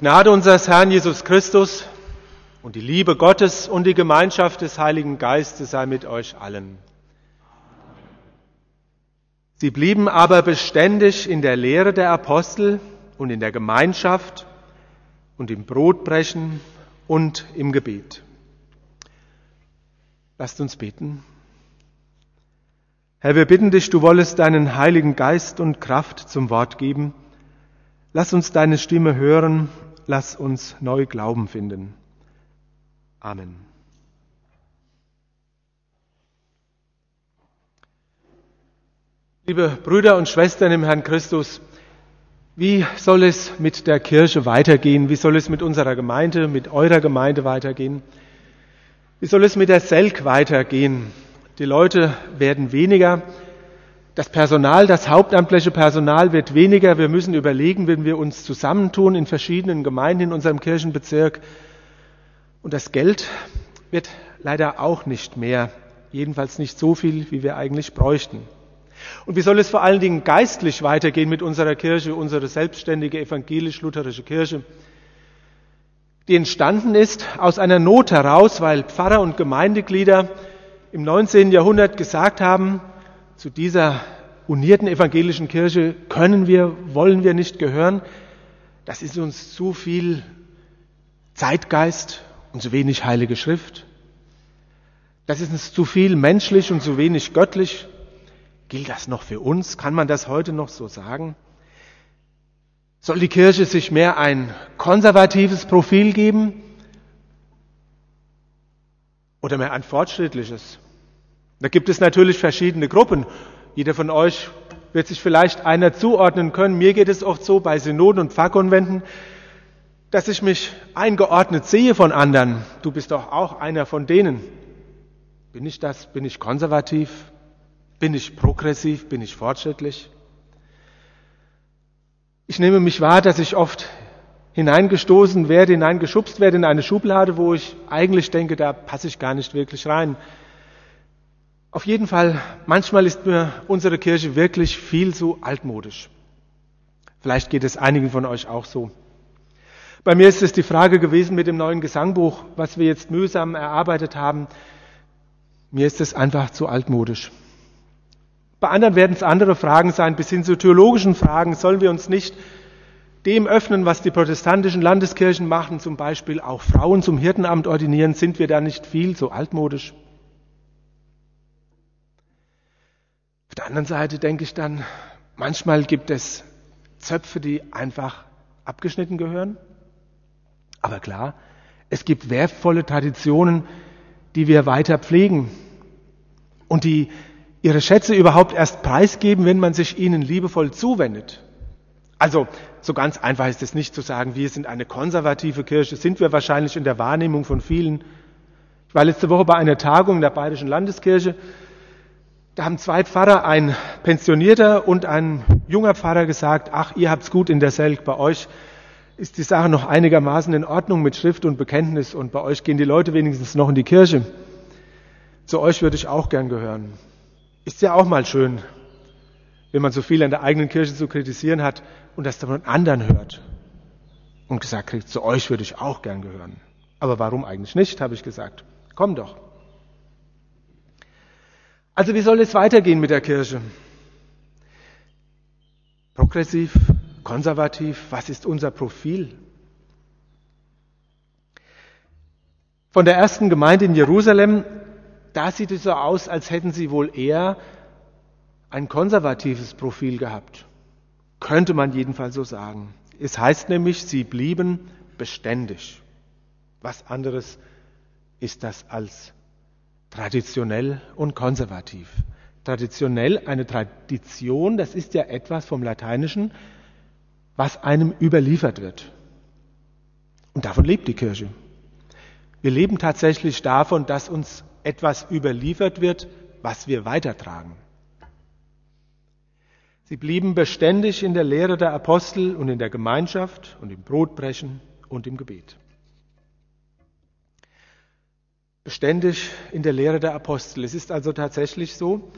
Gnade unseres Herrn Jesus Christus und die Liebe Gottes und die Gemeinschaft des Heiligen Geistes sei mit euch allen. Sie blieben aber beständig in der Lehre der Apostel und in der Gemeinschaft und im Brotbrechen und im Gebet. Lasst uns beten. Herr, wir bitten dich, du wollest deinen Heiligen Geist und Kraft zum Wort geben. Lass uns deine Stimme hören, lass uns neu Glauben finden. Amen. Liebe Brüder und Schwestern im Herrn Christus, wie soll es mit der Kirche weitergehen? Wie soll es mit unserer Gemeinde, mit eurer Gemeinde weitergehen? Wie soll es mit der Selk weitergehen? Die Leute werden weniger. Das Personal, das hauptamtliche Personal wird weniger. Wir müssen überlegen, wenn wir uns zusammentun in verschiedenen Gemeinden in unserem Kirchenbezirk. Und das Geld wird leider auch nicht mehr. Jedenfalls nicht so viel, wie wir eigentlich bräuchten. Und wie soll es vor allen Dingen geistlich weitergehen mit unserer Kirche, unsere selbstständige evangelisch-lutherische Kirche, die entstanden ist aus einer Not heraus, weil Pfarrer und Gemeindeglieder im 19. Jahrhundert gesagt haben, zu dieser unierten evangelischen Kirche können wir, wollen wir nicht gehören. Das ist uns zu viel Zeitgeist und zu wenig heilige Schrift. Das ist uns zu viel menschlich und zu wenig göttlich. Gilt das noch für uns? Kann man das heute noch so sagen? Soll die Kirche sich mehr ein konservatives Profil geben oder mehr ein fortschrittliches? Da gibt es natürlich verschiedene Gruppen. Jeder von euch wird sich vielleicht einer zuordnen können. Mir geht es oft so bei Synoden und Pfarrkonventen, dass ich mich eingeordnet sehe von anderen. Du bist doch auch einer von denen. Bin ich das? Bin ich konservativ? Bin ich progressiv? Bin ich fortschrittlich? Ich nehme mich wahr, dass ich oft hineingestoßen werde, hineingeschubst werde in eine Schublade, wo ich eigentlich denke, da passe ich gar nicht wirklich rein. Auf jeden Fall, manchmal ist mir unsere Kirche wirklich viel zu altmodisch. Vielleicht geht es einigen von euch auch so. Bei mir ist es die Frage gewesen mit dem neuen Gesangbuch, was wir jetzt mühsam erarbeitet haben. Mir ist es einfach zu altmodisch. Bei anderen werden es andere Fragen sein, bis hin zu theologischen Fragen. Sollen wir uns nicht dem öffnen, was die protestantischen Landeskirchen machen, zum Beispiel auch Frauen zum Hirtenamt ordinieren? Sind wir da nicht viel zu altmodisch? Der anderen Seite denke ich dann, manchmal gibt es Zöpfe, die einfach abgeschnitten gehören. Aber klar, es gibt wertvolle Traditionen, die wir weiter pflegen und die ihre Schätze überhaupt erst preisgeben, wenn man sich ihnen liebevoll zuwendet. Also so ganz einfach ist es nicht zu sagen, wir sind eine konservative Kirche, sind wir wahrscheinlich in der Wahrnehmung von vielen. Ich war letzte Woche bei einer Tagung in der Bayerischen Landeskirche. Da haben zwei Pfarrer, ein pensionierter und ein junger Pfarrer gesagt, ach, ihr habt's gut in der Selk, bei euch ist die Sache noch einigermaßen in Ordnung mit Schrift und Bekenntnis und bei euch gehen die Leute wenigstens noch in die Kirche. Zu euch würde ich auch gern gehören. Ist ja auch mal schön, wenn man so viel an der eigenen Kirche zu kritisieren hat und das dann von anderen hört. Und gesagt kriegt, zu euch würde ich auch gern gehören. Aber warum eigentlich nicht, habe ich gesagt. Komm doch. Also wie soll es weitergehen mit der Kirche? Progressiv, konservativ, was ist unser Profil? Von der ersten Gemeinde in Jerusalem, da sieht es so aus, als hätten sie wohl eher ein konservatives Profil gehabt. Könnte man jedenfalls so sagen. Es heißt nämlich, sie blieben beständig. Was anderes ist das als traditionell und konservativ. Traditionell eine Tradition, das ist ja etwas vom Lateinischen, was einem überliefert wird. Und davon lebt die Kirche. Wir leben tatsächlich davon, dass uns etwas überliefert wird, was wir weitertragen. Sie blieben beständig in der Lehre der Apostel und in der Gemeinschaft und im Brotbrechen und im Gebet. Beständig in der Lehre der Apostel. Es ist also tatsächlich so,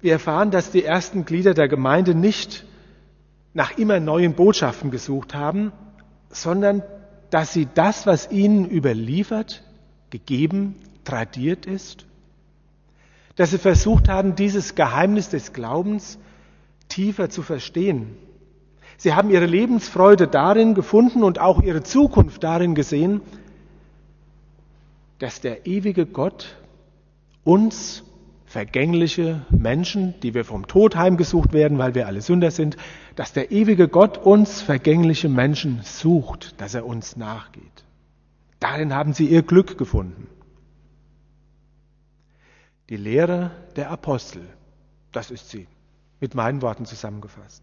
wir erfahren, dass die ersten Glieder der Gemeinde nicht nach immer neuen Botschaften gesucht haben, sondern dass sie das, was ihnen überliefert, gegeben, tradiert ist, dass sie versucht haben, dieses Geheimnis des Glaubens tiefer zu verstehen. Sie haben ihre Lebensfreude darin gefunden und auch ihre Zukunft darin gesehen, dass der ewige Gott uns vergängliche Menschen, die wir vom Tod heimgesucht werden, weil wir alle Sünder sind, dass der ewige Gott uns vergängliche Menschen sucht, dass er uns nachgeht. Darin haben sie ihr Glück gefunden. Die Lehre der Apostel, das ist sie, mit meinen Worten zusammengefasst.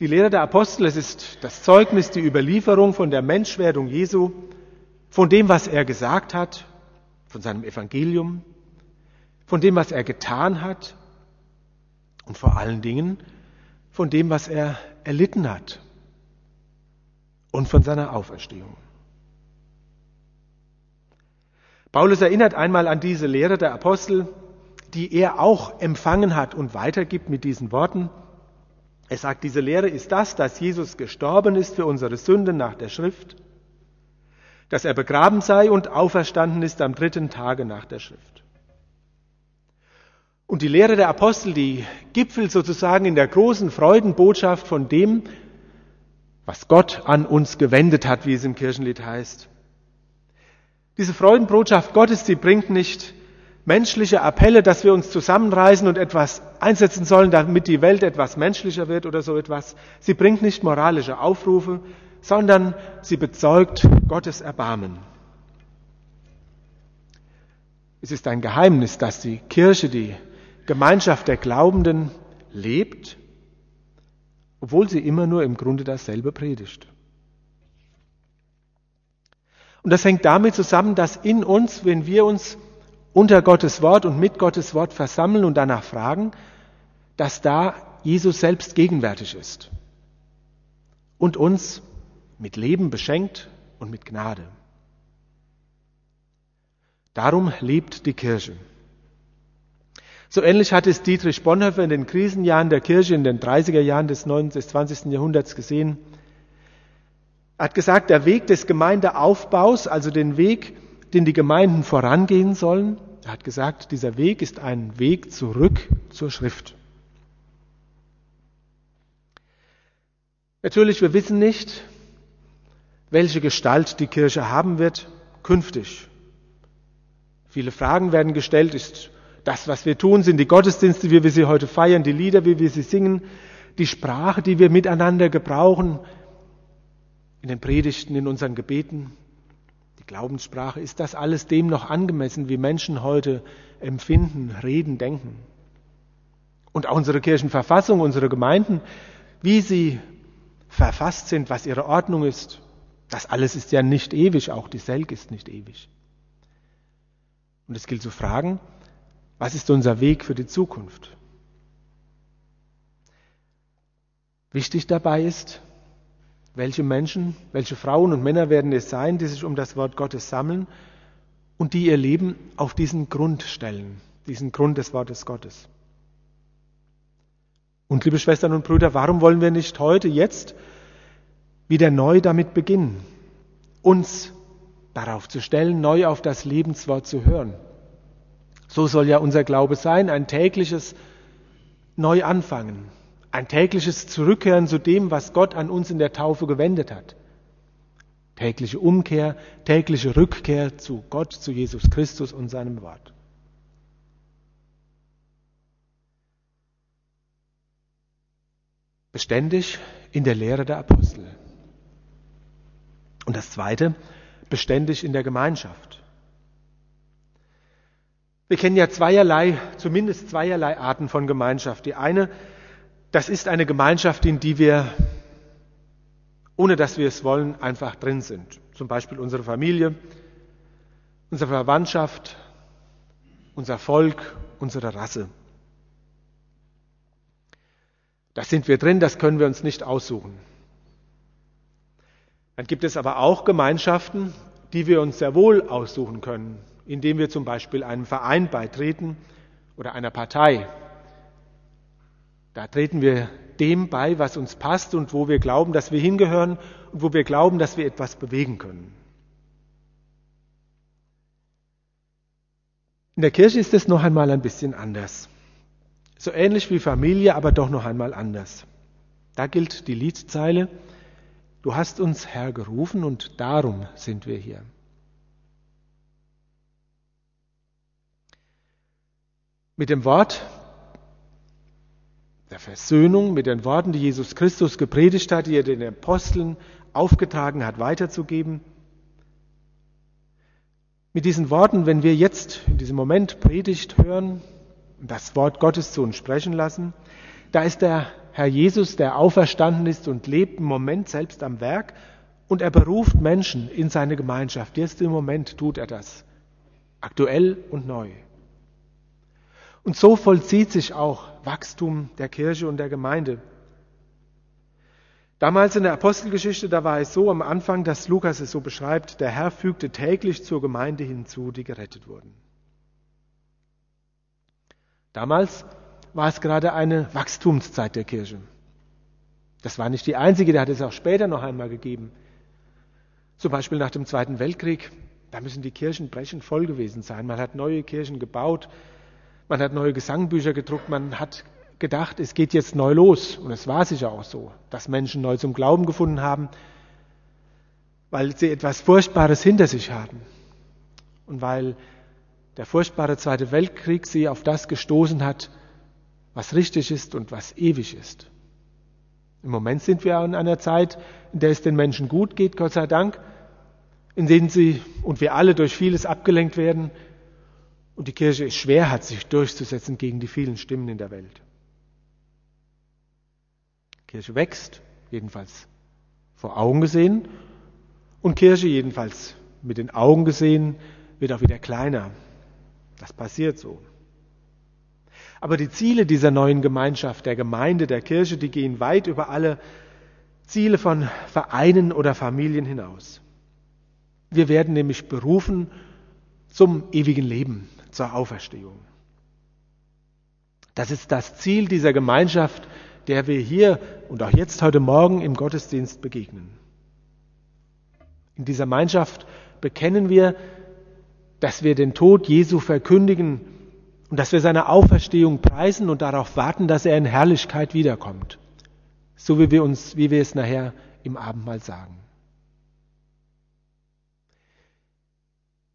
Die Lehre der Apostel, es ist das Zeugnis, die Überlieferung von der Menschwerdung Jesu, von dem, was er gesagt hat, von seinem Evangelium, von dem, was er getan hat und vor allen Dingen von dem, was er erlitten hat und von seiner Auferstehung. Paulus erinnert einmal an diese Lehre der Apostel, die er auch empfangen hat und weitergibt mit diesen Worten. Er sagt, diese Lehre ist das, dass Jesus gestorben ist für unsere Sünden nach der Schrift dass er begraben sei und auferstanden ist am dritten Tage nach der Schrift. Und die Lehre der Apostel, die gipfelt sozusagen in der großen Freudenbotschaft von dem, was Gott an uns gewendet hat, wie es im Kirchenlied heißt. Diese Freudenbotschaft Gottes, die bringt nicht menschliche Appelle, dass wir uns zusammenreißen und etwas einsetzen sollen, damit die Welt etwas menschlicher wird oder so etwas. Sie bringt nicht moralische Aufrufe, sondern sie bezeugt Gottes Erbarmen. Es ist ein Geheimnis, dass die Kirche, die Gemeinschaft der Glaubenden lebt, obwohl sie immer nur im Grunde dasselbe predigt. Und das hängt damit zusammen, dass in uns, wenn wir uns unter Gottes Wort und mit Gottes Wort versammeln und danach fragen, dass da Jesus selbst gegenwärtig ist und uns mit Leben beschenkt und mit Gnade. Darum lebt die Kirche. So ähnlich hat es Dietrich Bonhoeffer in den Krisenjahren der Kirche in den 30er Jahren des 19. des 20. Jahrhunderts gesehen. Er hat gesagt, der Weg des Gemeindeaufbaus, also den Weg, den die Gemeinden vorangehen sollen, er hat gesagt, dieser Weg ist ein Weg zurück zur Schrift. Natürlich, wir wissen nicht, welche Gestalt die Kirche haben wird künftig. Viele Fragen werden gestellt. Ist das, was wir tun, sind die Gottesdienste, wie wir sie heute feiern, die Lieder, wie wir sie singen, die Sprache, die wir miteinander gebrauchen, in den Predigten, in unseren Gebeten, die Glaubenssprache, ist das alles dem noch angemessen, wie Menschen heute empfinden, reden, denken? Und auch unsere Kirchenverfassung, unsere Gemeinden, wie sie verfasst sind, was ihre Ordnung ist, das alles ist ja nicht ewig, auch die Selk ist nicht ewig. Und es gilt zu fragen, was ist unser Weg für die Zukunft? Wichtig dabei ist, welche Menschen, welche Frauen und Männer werden es sein, die sich um das Wort Gottes sammeln und die ihr Leben auf diesen Grund stellen, diesen Grund des Wortes Gottes. Und liebe Schwestern und Brüder, warum wollen wir nicht heute, jetzt wieder neu damit beginnen, uns darauf zu stellen, neu auf das Lebenswort zu hören. So soll ja unser Glaube sein, ein tägliches Neuanfangen, ein tägliches Zurückkehren zu dem, was Gott an uns in der Taufe gewendet hat. Tägliche Umkehr, tägliche Rückkehr zu Gott, zu Jesus Christus und seinem Wort. Beständig in der Lehre der Apostel. Und das Zweite, beständig in der Gemeinschaft. Wir kennen ja zweierlei, zumindest zweierlei Arten von Gemeinschaft. Die eine, das ist eine Gemeinschaft, in die wir, ohne dass wir es wollen, einfach drin sind. Zum Beispiel unsere Familie, unsere Verwandtschaft, unser Volk, unsere Rasse. Da sind wir drin, das können wir uns nicht aussuchen. Dann gibt es aber auch Gemeinschaften, die wir uns sehr wohl aussuchen können, indem wir zum Beispiel einem Verein beitreten oder einer Partei. Da treten wir dem bei, was uns passt und wo wir glauben, dass wir hingehören und wo wir glauben, dass wir etwas bewegen können. In der Kirche ist es noch einmal ein bisschen anders. So ähnlich wie Familie, aber doch noch einmal anders. Da gilt die Liedzeile, du hast uns Herr gerufen und darum sind wir hier. Mit dem Wort der Versöhnung, mit den Worten, die Jesus Christus gepredigt hat, die er den Aposteln aufgetragen hat, weiterzugeben, mit diesen Worten, wenn wir jetzt in diesem Moment Predigt hören das Wort Gottes zu uns sprechen lassen, da ist der Herr Jesus, der auferstanden ist und lebt im Moment selbst am Werk und er beruft Menschen in seine Gemeinschaft. Jetzt im Moment tut er das. Aktuell und neu. Und so vollzieht sich auch Wachstum der Kirche und der Gemeinde. Damals in der Apostelgeschichte, da war es so am Anfang, dass Lukas es so beschreibt, der Herr fügte täglich zur Gemeinde hinzu, die gerettet wurden. Damals war es gerade eine Wachstumszeit der Kirche. Das war nicht die einzige, der hat es auch später noch einmal gegeben. Zum Beispiel nach dem Zweiten Weltkrieg, da müssen die Kirchen brechend voll gewesen sein. Man hat neue Kirchen gebaut, man hat neue Gesangbücher gedruckt, man hat gedacht, es geht jetzt neu los. Und es war sicher auch so, dass Menschen neu zum Glauben gefunden haben, weil sie etwas Furchtbares hinter sich haben. Und weil der furchtbare Zweite Weltkrieg sie auf das gestoßen hat, was richtig ist und was ewig ist. Im Moment sind wir in einer Zeit, in der es den Menschen gut geht, Gott sei Dank, in denen sie und wir alle durch vieles abgelenkt werden und die Kirche es schwer hat, sich durchzusetzen gegen die vielen Stimmen in der Welt. Kirche wächst, jedenfalls vor Augen gesehen, und Kirche jedenfalls mit den Augen gesehen wird auch wieder kleiner. Das passiert so. Aber die Ziele dieser neuen Gemeinschaft, der Gemeinde, der Kirche, die gehen weit über alle Ziele von Vereinen oder Familien hinaus. Wir werden nämlich berufen zum ewigen Leben, zur Auferstehung. Das ist das Ziel dieser Gemeinschaft, der wir hier und auch jetzt heute Morgen im Gottesdienst begegnen. In dieser Gemeinschaft bekennen wir, dass wir den Tod Jesu verkündigen und dass wir seine Auferstehung preisen und darauf warten, dass er in Herrlichkeit wiederkommt. So wie wir uns, wie wir es nachher im Abendmahl sagen.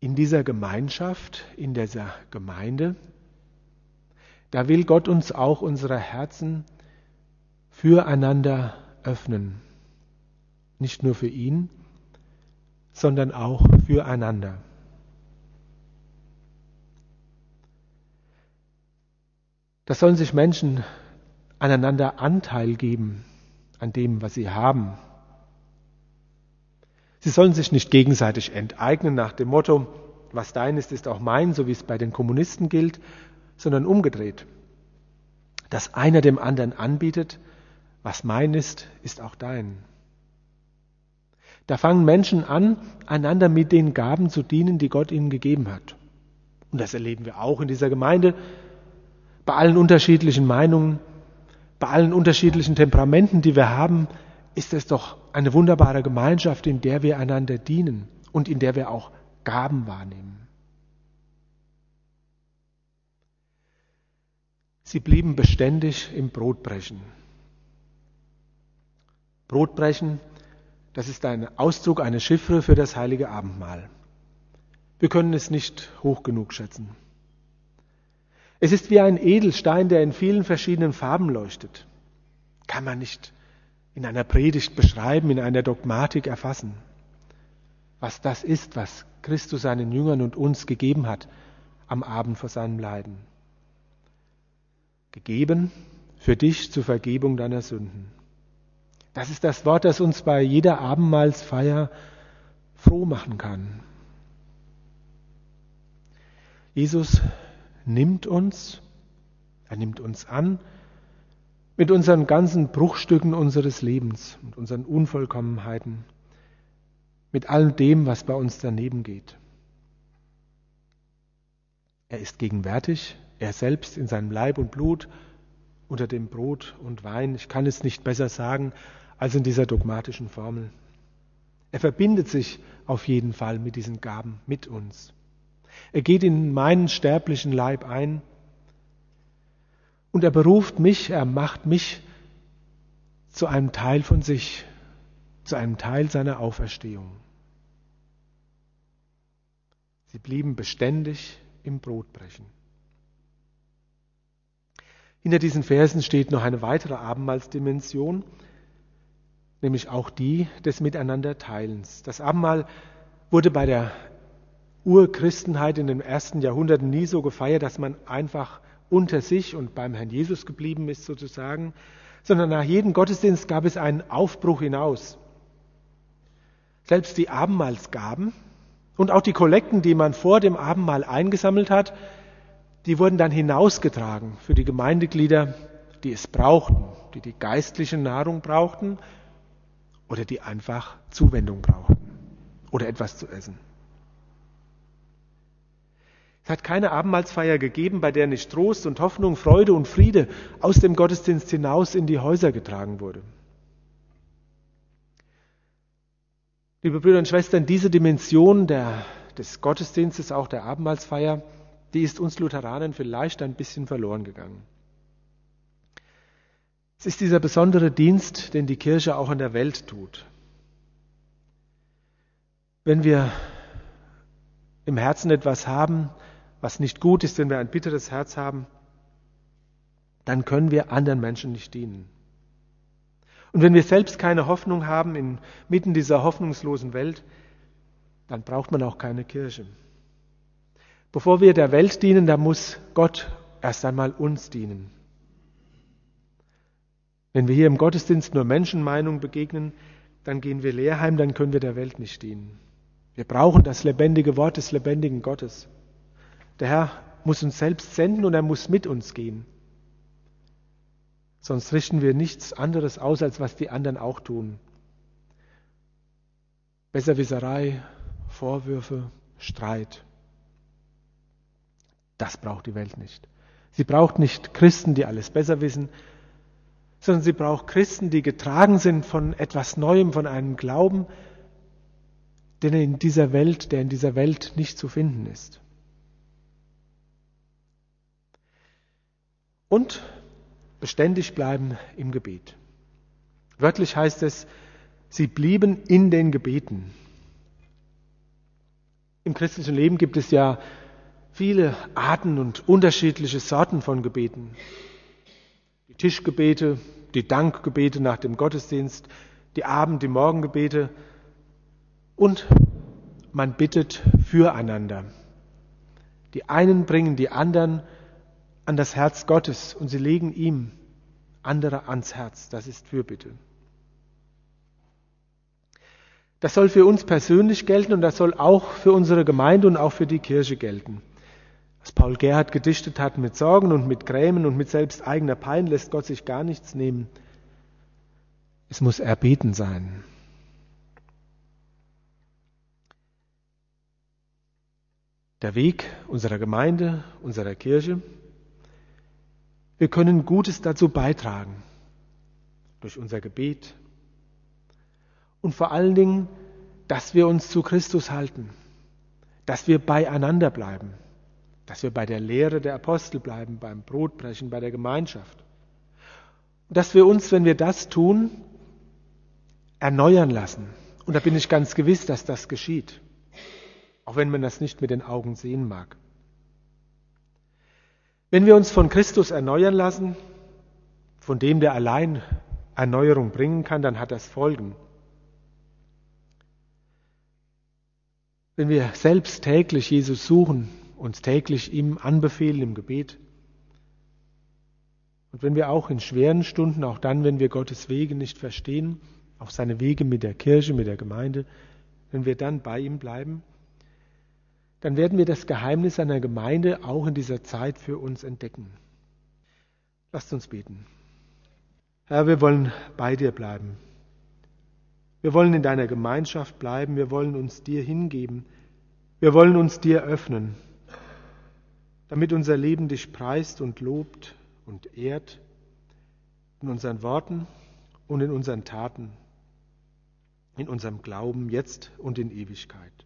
In dieser Gemeinschaft, in dieser Gemeinde, da will Gott uns auch unsere Herzen füreinander öffnen. Nicht nur für ihn, sondern auch füreinander. Das sollen sich Menschen aneinander Anteil geben an dem, was sie haben. Sie sollen sich nicht gegenseitig enteignen nach dem Motto, was dein ist, ist auch mein, so wie es bei den Kommunisten gilt, sondern umgedreht. Dass einer dem anderen anbietet, was mein ist, ist auch dein. Da fangen Menschen an, einander mit den Gaben zu dienen, die Gott ihnen gegeben hat. Und das erleben wir auch in dieser Gemeinde, bei allen unterschiedlichen Meinungen, bei allen unterschiedlichen Temperamenten, die wir haben, ist es doch eine wunderbare Gemeinschaft, in der wir einander dienen und in der wir auch Gaben wahrnehmen. Sie blieben beständig im Brotbrechen. Brotbrechen, das ist ein Ausdruck, eine Chiffre für das heilige Abendmahl. Wir können es nicht hoch genug schätzen. Es ist wie ein Edelstein, der in vielen verschiedenen Farben leuchtet. Kann man nicht in einer Predigt beschreiben, in einer Dogmatik erfassen. Was das ist, was Christus seinen Jüngern und uns gegeben hat am Abend vor seinem Leiden. Gegeben für dich zur Vergebung deiner Sünden. Das ist das Wort, das uns bei jeder Abendmahlsfeier froh machen kann. Jesus nimmt uns, er nimmt uns an mit unseren ganzen Bruchstücken unseres Lebens, und unseren Unvollkommenheiten, mit all dem, was bei uns daneben geht. Er ist gegenwärtig, er selbst in seinem Leib und Blut unter dem Brot und Wein. Ich kann es nicht besser sagen als in dieser dogmatischen Formel. Er verbindet sich auf jeden Fall mit diesen Gaben, mit uns. Er geht in meinen sterblichen Leib ein und er beruft mich, er macht mich zu einem Teil von sich, zu einem Teil seiner Auferstehung. Sie blieben beständig im Brotbrechen. Hinter diesen Versen steht noch eine weitere Abendmahlsdimension, nämlich auch die des Miteinanderteilens. Das Abendmahl wurde bei der Urchristenheit in den ersten Jahrhunderten nie so gefeiert, dass man einfach unter sich und beim Herrn Jesus geblieben ist sozusagen, sondern nach jedem Gottesdienst gab es einen Aufbruch hinaus. Selbst die Abendmahlsgaben und auch die Kollekten, die man vor dem Abendmahl eingesammelt hat, die wurden dann hinausgetragen für die Gemeindeglieder, die es brauchten, die die geistliche Nahrung brauchten oder die einfach Zuwendung brauchten oder etwas zu essen. Es hat keine Abendmahlsfeier gegeben, bei der nicht Trost und Hoffnung, Freude und Friede aus dem Gottesdienst hinaus in die Häuser getragen wurde. Liebe Brüder und Schwestern, diese Dimension der, des Gottesdienstes, auch der Abendmahlsfeier, die ist uns Lutheranern vielleicht ein bisschen verloren gegangen. Es ist dieser besondere Dienst, den die Kirche auch in der Welt tut. Wenn wir im Herzen etwas haben, was nicht gut ist, wenn wir ein bitteres Herz haben, dann können wir anderen Menschen nicht dienen. Und wenn wir selbst keine Hoffnung haben inmitten dieser hoffnungslosen Welt, dann braucht man auch keine Kirche. Bevor wir der Welt dienen, da muss Gott erst einmal uns dienen. Wenn wir hier im Gottesdienst nur Menschenmeinung begegnen, dann gehen wir leer heim, dann können wir der Welt nicht dienen. Wir brauchen das lebendige Wort des lebendigen Gottes. Der Herr muss uns selbst senden und er muss mit uns gehen. Sonst richten wir nichts anderes aus, als was die anderen auch tun. Besserwisserei, Vorwürfe, Streit. Das braucht die Welt nicht. Sie braucht nicht Christen, die alles besser wissen, sondern sie braucht Christen, die getragen sind von etwas Neuem, von einem Glauben, der in dieser Welt, der in dieser Welt nicht zu finden ist. Und beständig bleiben im Gebet. Wörtlich heißt es, sie blieben in den Gebeten. Im christlichen Leben gibt es ja viele Arten und unterschiedliche Sorten von Gebeten. Die Tischgebete, die Dankgebete nach dem Gottesdienst, die Abend-, die Morgengebete und man bittet füreinander. Die einen bringen die anderen an das Herz Gottes und sie legen ihm andere ans Herz. Das ist Fürbitte. Das soll für uns persönlich gelten und das soll auch für unsere Gemeinde und auch für die Kirche gelten. Was Paul Gerhard gedichtet hat, mit Sorgen und mit Grämen und mit selbst eigener Pein lässt Gott sich gar nichts nehmen. Es muss erbeten sein. Der Weg unserer Gemeinde, unserer Kirche, wir können Gutes dazu beitragen, durch unser Gebet und vor allen Dingen, dass wir uns zu Christus halten, dass wir beieinander bleiben, dass wir bei der Lehre der Apostel bleiben, beim Brotbrechen, bei der Gemeinschaft. Dass wir uns, wenn wir das tun, erneuern lassen. Und da bin ich ganz gewiss, dass das geschieht, auch wenn man das nicht mit den Augen sehen mag. Wenn wir uns von Christus erneuern lassen, von dem, der allein Erneuerung bringen kann, dann hat das Folgen. Wenn wir selbst täglich Jesus suchen, uns täglich ihm anbefehlen im Gebet, und wenn wir auch in schweren Stunden, auch dann, wenn wir Gottes Wege nicht verstehen, auch seine Wege mit der Kirche, mit der Gemeinde, wenn wir dann bei ihm bleiben, dann werden wir das Geheimnis einer Gemeinde auch in dieser Zeit für uns entdecken. Lasst uns beten. Herr, wir wollen bei dir bleiben. Wir wollen in deiner Gemeinschaft bleiben. Wir wollen uns dir hingeben. Wir wollen uns dir öffnen, damit unser Leben dich preist und lobt und ehrt in unseren Worten und in unseren Taten, in unserem Glauben jetzt und in Ewigkeit.